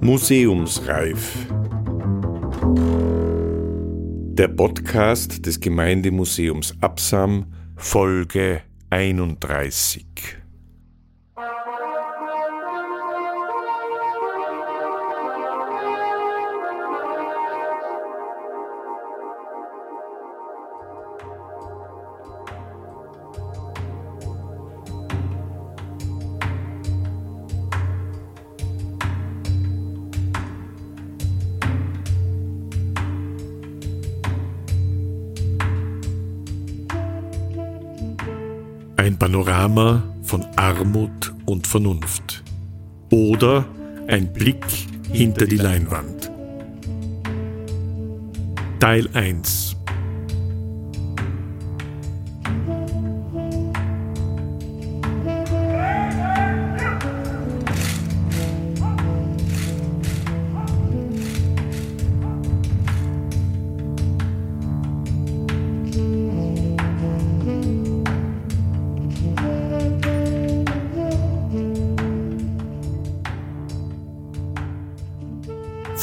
Museumsreif. Der Podcast des Gemeindemuseums Absam, Folge 31. Ein Panorama von Armut und Vernunft. Oder ein Blick hinter die Leinwand. Teil 1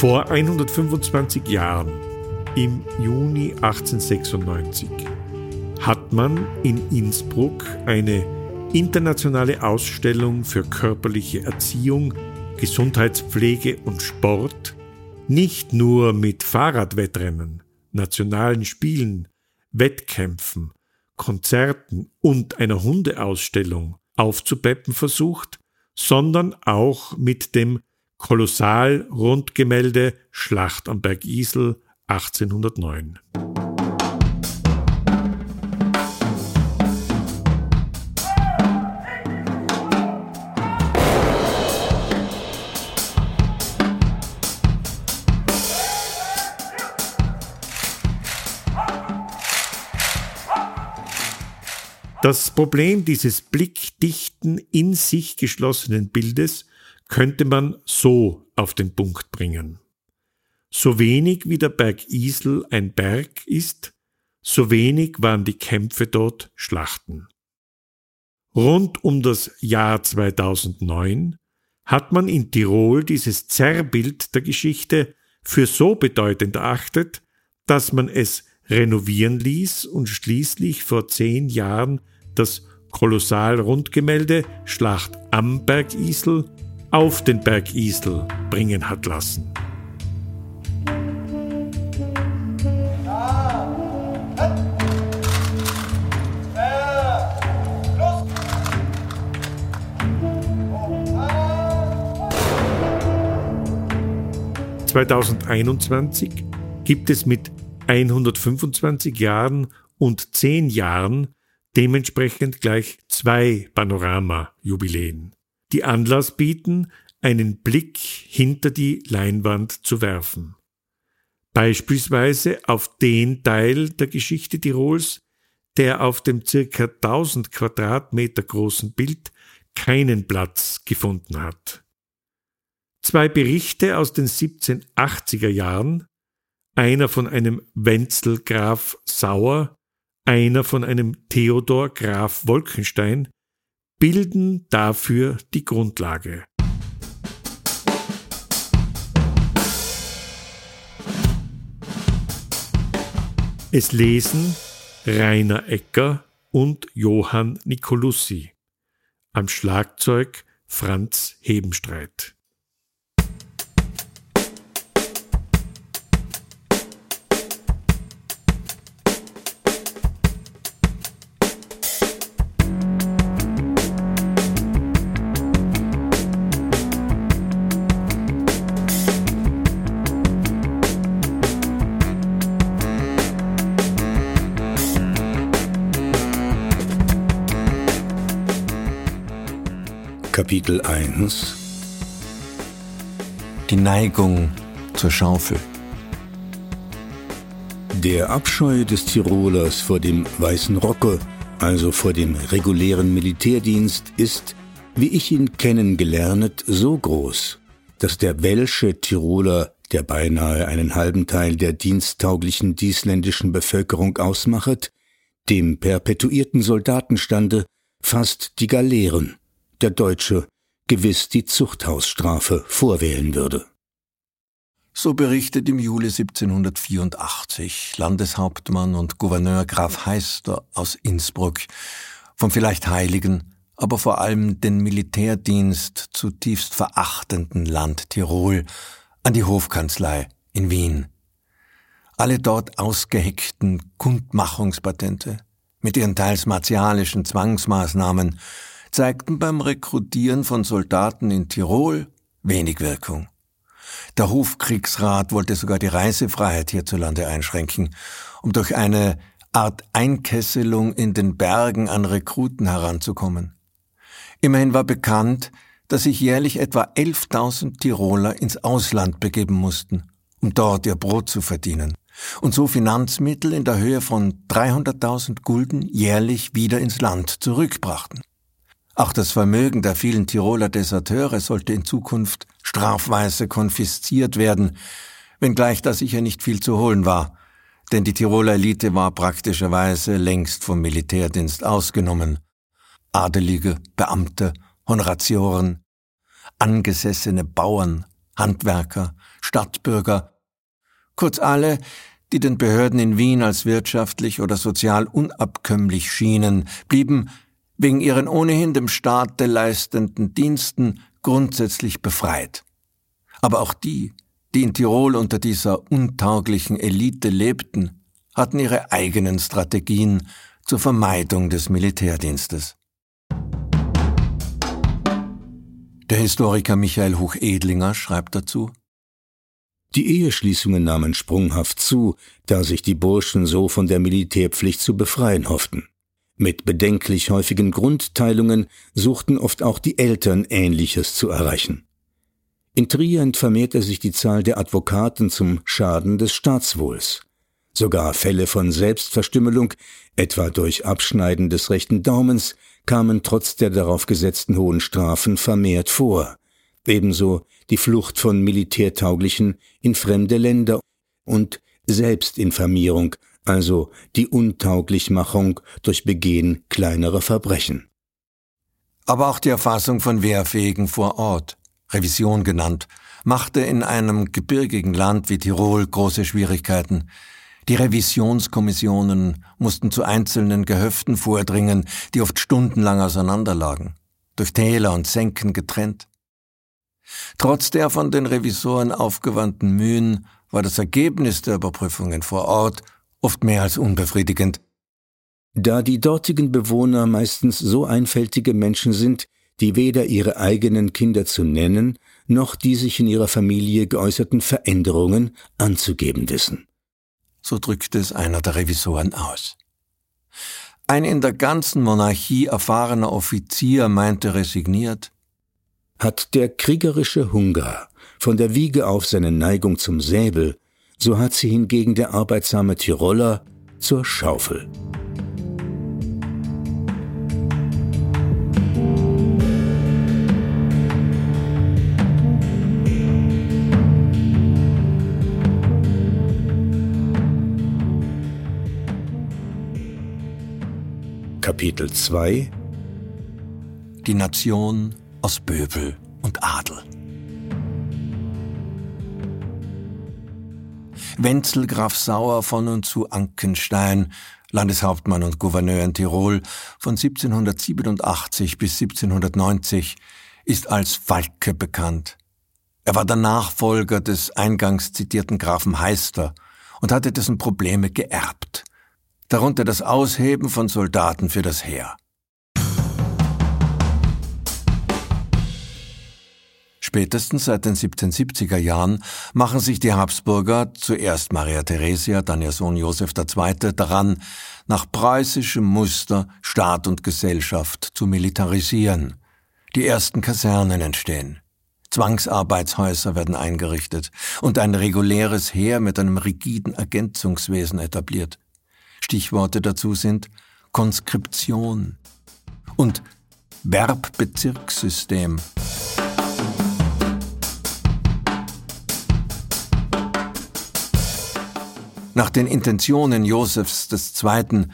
Vor 125 Jahren, im Juni 1896, hat man in Innsbruck eine internationale Ausstellung für körperliche Erziehung, Gesundheitspflege und Sport nicht nur mit Fahrradwettrennen, nationalen Spielen, Wettkämpfen, Konzerten und einer Hundeausstellung aufzupeppen versucht, sondern auch mit dem Kolossal-Rundgemälde Schlacht am Berg Isel 1809. Das Problem dieses blickdichten, in sich geschlossenen Bildes könnte man so auf den Punkt bringen. So wenig wie der Berg Isel ein Berg ist, so wenig waren die Kämpfe dort Schlachten. Rund um das Jahr 2009 hat man in Tirol dieses Zerrbild der Geschichte für so bedeutend erachtet, dass man es renovieren ließ und schließlich vor zehn Jahren das Kolossal-Rundgemälde Schlacht am Berg Isel auf den Berg Isel bringen hat lassen. ...2021 gibt es mit 125 Jahren und 10 Jahren dementsprechend gleich zwei Panorama-Jubiläen die Anlass bieten, einen Blick hinter die Leinwand zu werfen. Beispielsweise auf den Teil der Geschichte Tirols, der auf dem circa 1000 Quadratmeter großen Bild keinen Platz gefunden hat. Zwei Berichte aus den 1780er Jahren, einer von einem Wenzel Graf Sauer, einer von einem Theodor Graf Wolkenstein, bilden dafür die Grundlage. Es lesen Rainer Ecker und Johann Nicolussi. Am Schlagzeug Franz Hebenstreit. Kapitel 1 Die Neigung zur Schaufel. Der Abscheu des Tirolers vor dem weißen Rocke, also vor dem regulären Militärdienst, ist, wie ich ihn kennengelernt, so groß, dass der welsche Tiroler, der beinahe einen halben Teil der diensttauglichen diesländischen Bevölkerung ausmachet, dem perpetuierten Soldatenstande fast die Galeeren der Deutsche gewiss die Zuchthausstrafe vorwählen würde. So berichtet im Juli 1784 Landeshauptmann und Gouverneur Graf Heister aus Innsbruck vom vielleicht heiligen, aber vor allem den Militärdienst zutiefst verachtenden Land Tirol an die Hofkanzlei in Wien. Alle dort ausgeheckten Kundmachungspatente mit ihren teils martialischen Zwangsmaßnahmen zeigten beim Rekrutieren von Soldaten in Tirol wenig Wirkung. Der Hofkriegsrat wollte sogar die Reisefreiheit hierzulande einschränken, um durch eine Art Einkesselung in den Bergen an Rekruten heranzukommen. Immerhin war bekannt, dass sich jährlich etwa 11.000 Tiroler ins Ausland begeben mussten, um dort ihr Brot zu verdienen und so Finanzmittel in der Höhe von 300.000 Gulden jährlich wieder ins Land zurückbrachten. Auch das Vermögen der vielen Tiroler Deserteure sollte in Zukunft strafweise konfisziert werden, wenngleich da sicher nicht viel zu holen war, denn die Tiroler Elite war praktischerweise längst vom Militärdienst ausgenommen. Adelige, Beamte, Honoratioren, angesessene Bauern, Handwerker, Stadtbürger, kurz alle, die den Behörden in Wien als wirtschaftlich oder sozial unabkömmlich schienen, blieben wegen ihren ohnehin dem Staate leistenden Diensten grundsätzlich befreit. Aber auch die, die in Tirol unter dieser untauglichen Elite lebten, hatten ihre eigenen Strategien zur Vermeidung des Militärdienstes. Der Historiker Michael Hochedlinger schreibt dazu, die Eheschließungen nahmen sprunghaft zu, da sich die Burschen so von der Militärpflicht zu befreien hofften. Mit bedenklich häufigen Grundteilungen suchten oft auch die Eltern Ähnliches zu erreichen. In Trient vermehrte sich die Zahl der Advokaten zum Schaden des Staatswohls. Sogar Fälle von Selbstverstümmelung, etwa durch Abschneiden des rechten Daumens, kamen trotz der darauf gesetzten hohen Strafen vermehrt vor. Ebenso die Flucht von Militärtauglichen in fremde Länder und Selbstinfamierung also die Untauglichmachung durch Begehen kleinerer Verbrechen. Aber auch die Erfassung von Wehrfähigen vor Ort, Revision genannt, machte in einem gebirgigen Land wie Tirol große Schwierigkeiten. Die Revisionskommissionen mussten zu einzelnen Gehöften vordringen, die oft stundenlang auseinanderlagen, durch Täler und Senken getrennt. Trotz der von den Revisoren aufgewandten Mühen war das Ergebnis der Überprüfungen vor Ort oft mehr als unbefriedigend. Da die dortigen Bewohner meistens so einfältige Menschen sind, die weder ihre eigenen Kinder zu nennen, noch die sich in ihrer Familie geäußerten Veränderungen anzugeben wissen. So drückte es einer der Revisoren aus. Ein in der ganzen Monarchie erfahrener Offizier meinte resigniert, hat der kriegerische Hunger von der Wiege auf seine Neigung zum Säbel so hat sie hingegen der arbeitsame Tiroler zur Schaufel. Kapitel 2 Die Nation aus Böbel und Adel Wenzel Graf Sauer von und zu Ankenstein, Landeshauptmann und Gouverneur in Tirol von 1787 bis 1790, ist als Falke bekannt. Er war der Nachfolger des eingangs zitierten Grafen Heister und hatte dessen Probleme geerbt. Darunter das Ausheben von Soldaten für das Heer. Spätestens seit den 1770er Jahren machen sich die Habsburger, zuerst Maria Theresia, dann ihr Sohn Josef II., daran, nach preußischem Muster Staat und Gesellschaft zu militarisieren. Die ersten Kasernen entstehen. Zwangsarbeitshäuser werden eingerichtet und ein reguläres Heer mit einem rigiden Ergänzungswesen etabliert. Stichworte dazu sind Konskription und Werbbezirkssystem. Nach den Intentionen Josefs II.,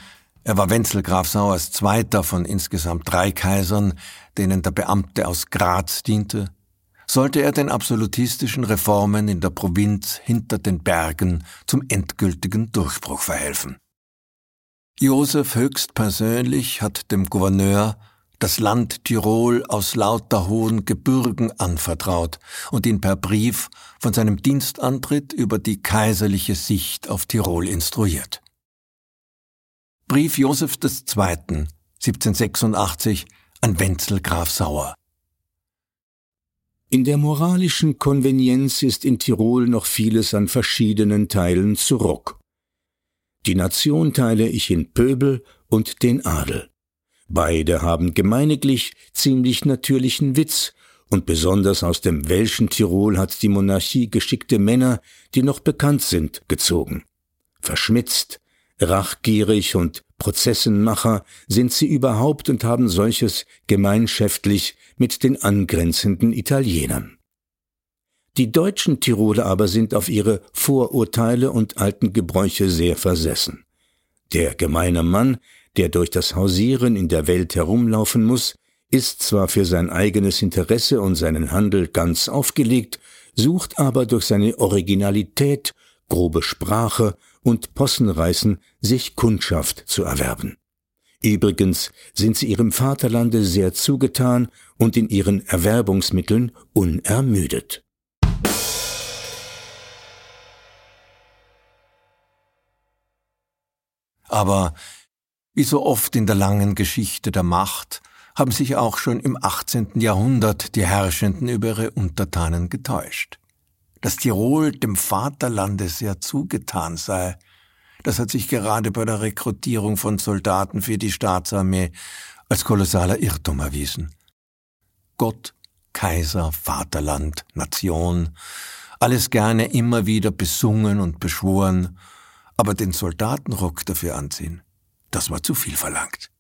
er war Wenzel Graf Sauers zweiter von insgesamt drei Kaisern, denen der Beamte aus Graz diente, sollte er den absolutistischen Reformen in der Provinz hinter den Bergen zum endgültigen Durchbruch verhelfen. Josef höchstpersönlich hat dem Gouverneur das Land Tirol aus lauter hohen Gebirgen anvertraut und ihn per Brief von seinem Dienstantritt über die kaiserliche Sicht auf Tirol instruiert. Brief Joseph II. 1786 an Wenzel Graf Sauer. In der moralischen Konvenienz ist in Tirol noch vieles an verschiedenen Teilen zurück. Die Nation teile ich in Pöbel und den Adel. Beide haben gemeiniglich ziemlich natürlichen Witz, und besonders aus dem welschen Tirol hat die Monarchie geschickte Männer, die noch bekannt sind, gezogen. Verschmitzt, rachgierig und Prozessenmacher sind sie überhaupt und haben solches gemeinschaftlich mit den angrenzenden Italienern. Die deutschen Tiroler aber sind auf ihre Vorurteile und alten Gebräuche sehr versessen. Der gemeine Mann, der durch das Hausieren in der Welt herumlaufen muss, ist zwar für sein eigenes Interesse und seinen Handel ganz aufgelegt, sucht aber durch seine Originalität, grobe Sprache und Possenreißen sich Kundschaft zu erwerben. Übrigens sind sie ihrem Vaterlande sehr zugetan und in ihren Erwerbungsmitteln unermüdet. Aber wie so oft in der langen Geschichte der Macht haben sich auch schon im 18. Jahrhundert die Herrschenden über ihre Untertanen getäuscht. Dass Tirol dem Vaterlande sehr zugetan sei, das hat sich gerade bei der Rekrutierung von Soldaten für die Staatsarmee als kolossaler Irrtum erwiesen. Gott, Kaiser, Vaterland, Nation, alles gerne immer wieder besungen und beschworen, aber den Soldatenrock dafür anziehen, das war zu viel verlangt.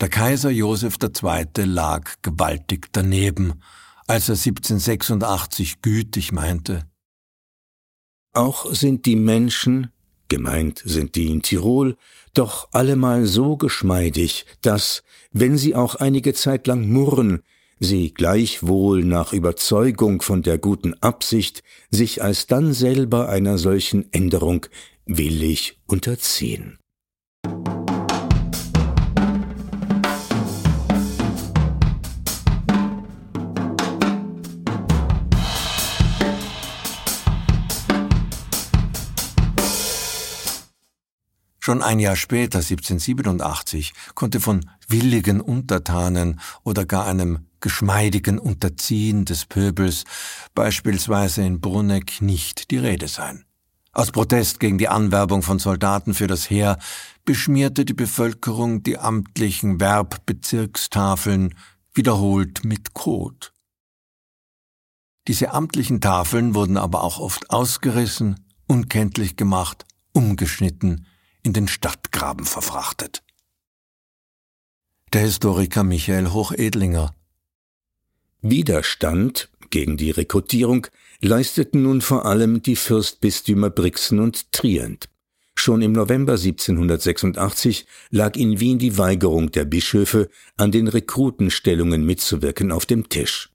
Der Kaiser Joseph II. lag gewaltig daneben, als er 1786 gütig meinte, Auch sind die Menschen, gemeint sind die in Tirol, doch allemal so geschmeidig, dass, wenn sie auch einige Zeit lang murren, sie gleichwohl nach Überzeugung von der guten Absicht sich alsdann selber einer solchen Änderung willig unterziehen. Schon ein Jahr später, 1787, konnte von willigen Untertanen oder gar einem geschmeidigen Unterziehen des Pöbels, beispielsweise in Bruneck, nicht die Rede sein. Aus Protest gegen die Anwerbung von Soldaten für das Heer beschmierte die Bevölkerung die amtlichen Werbbezirkstafeln wiederholt mit Kot. Diese amtlichen Tafeln wurden aber auch oft ausgerissen, unkenntlich gemacht, umgeschnitten, in den Stadtgraben verfrachtet. Der Historiker Michael Hochedlinger Widerstand gegen die Rekrutierung leisteten nun vor allem die Fürstbistümer Brixen und Trient. Schon im November 1786 lag in Wien die Weigerung der Bischöfe, an den Rekrutenstellungen mitzuwirken, auf dem Tisch.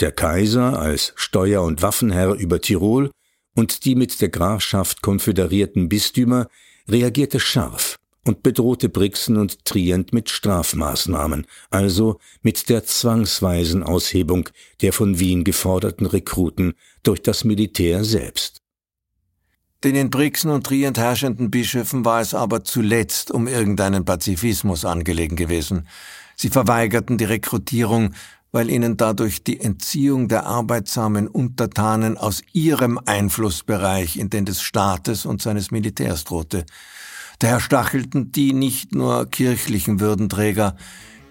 Der Kaiser als Steuer- und Waffenherr über Tirol und die mit der Grafschaft konföderierten Bistümer reagierte scharf und bedrohte Brixen und Trient mit Strafmaßnahmen, also mit der zwangsweisen Aushebung der von Wien geforderten Rekruten durch das Militär selbst. Den in Brixen und Trient herrschenden Bischöfen war es aber zuletzt um irgendeinen Pazifismus angelegen gewesen. Sie verweigerten die Rekrutierung, weil ihnen dadurch die Entziehung der arbeitsamen Untertanen aus ihrem Einflussbereich in den des Staates und seines Militärs drohte. Daher stachelten die nicht nur kirchlichen Würdenträger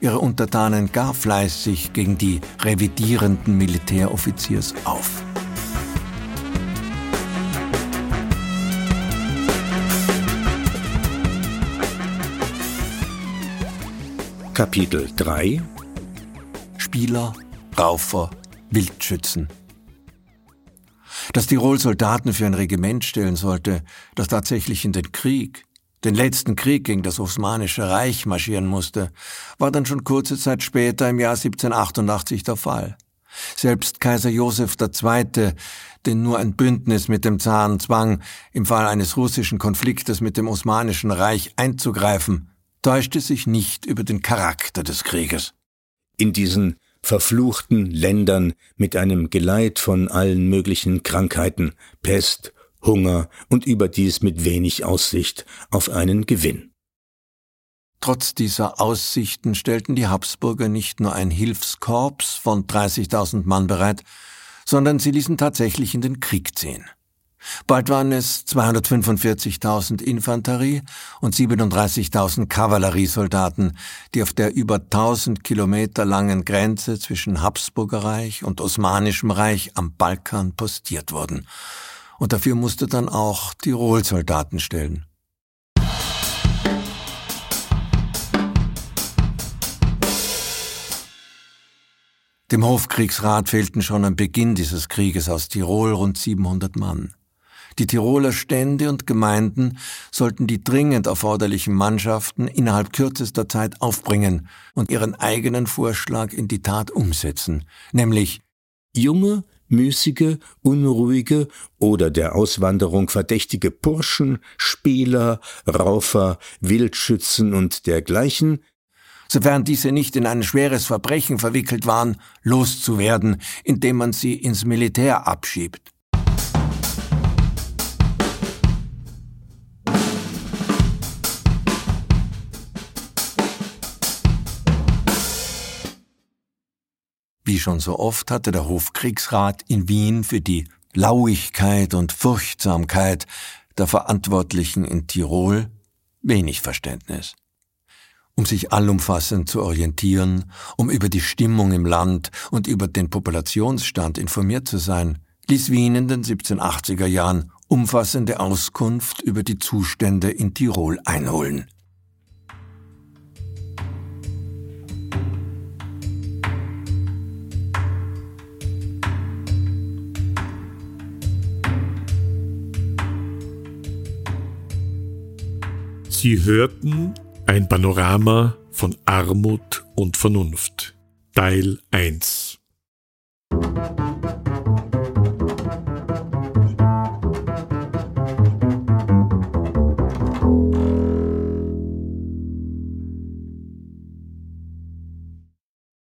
ihre Untertanen gar fleißig gegen die revidierenden Militäroffiziers auf. Kapitel 3 Spieler, Raufer, Wildschützen. Dass Tirol Soldaten für ein Regiment stellen sollte, das tatsächlich in den Krieg, den letzten Krieg gegen das Osmanische Reich marschieren musste, war dann schon kurze Zeit später im Jahr 1788 der Fall. Selbst Kaiser Joseph II., den nur ein Bündnis mit dem Zaren zwang, im Fall eines russischen Konfliktes mit dem Osmanischen Reich einzugreifen, täuschte sich nicht über den Charakter des Krieges. In diesen verfluchten Ländern mit einem Geleit von allen möglichen Krankheiten, Pest, Hunger und überdies mit wenig Aussicht auf einen Gewinn. Trotz dieser Aussichten stellten die Habsburger nicht nur ein Hilfskorps von 30.000 Mann bereit, sondern sie ließen tatsächlich in den Krieg ziehen. Bald waren es 245.000 Infanterie und 37.000 Kavalleriesoldaten, die auf der über 1000 Kilometer langen Grenze zwischen Habsburgerreich und Osmanischem Reich am Balkan postiert wurden. Und dafür musste dann auch Tirol Soldaten stellen. Dem Hofkriegsrat fehlten schon am Beginn dieses Krieges aus Tirol rund 700 Mann. Die Tiroler Stände und Gemeinden sollten die dringend erforderlichen Mannschaften innerhalb kürzester Zeit aufbringen und ihren eigenen Vorschlag in die Tat umsetzen, nämlich junge, müßige, unruhige oder der Auswanderung verdächtige Burschen, Spieler, Raufer, Wildschützen und dergleichen sofern diese nicht in ein schweres Verbrechen verwickelt waren, loszuwerden, indem man sie ins Militär abschiebt. Wie schon so oft hatte der Hofkriegsrat in Wien für die Lauigkeit und Furchtsamkeit der Verantwortlichen in Tirol wenig Verständnis. Um sich allumfassend zu orientieren, um über die Stimmung im Land und über den Populationsstand informiert zu sein, ließ Wien in den 1780er Jahren umfassende Auskunft über die Zustände in Tirol einholen. Sie hörten ein Panorama von Armut und Vernunft. Teil 1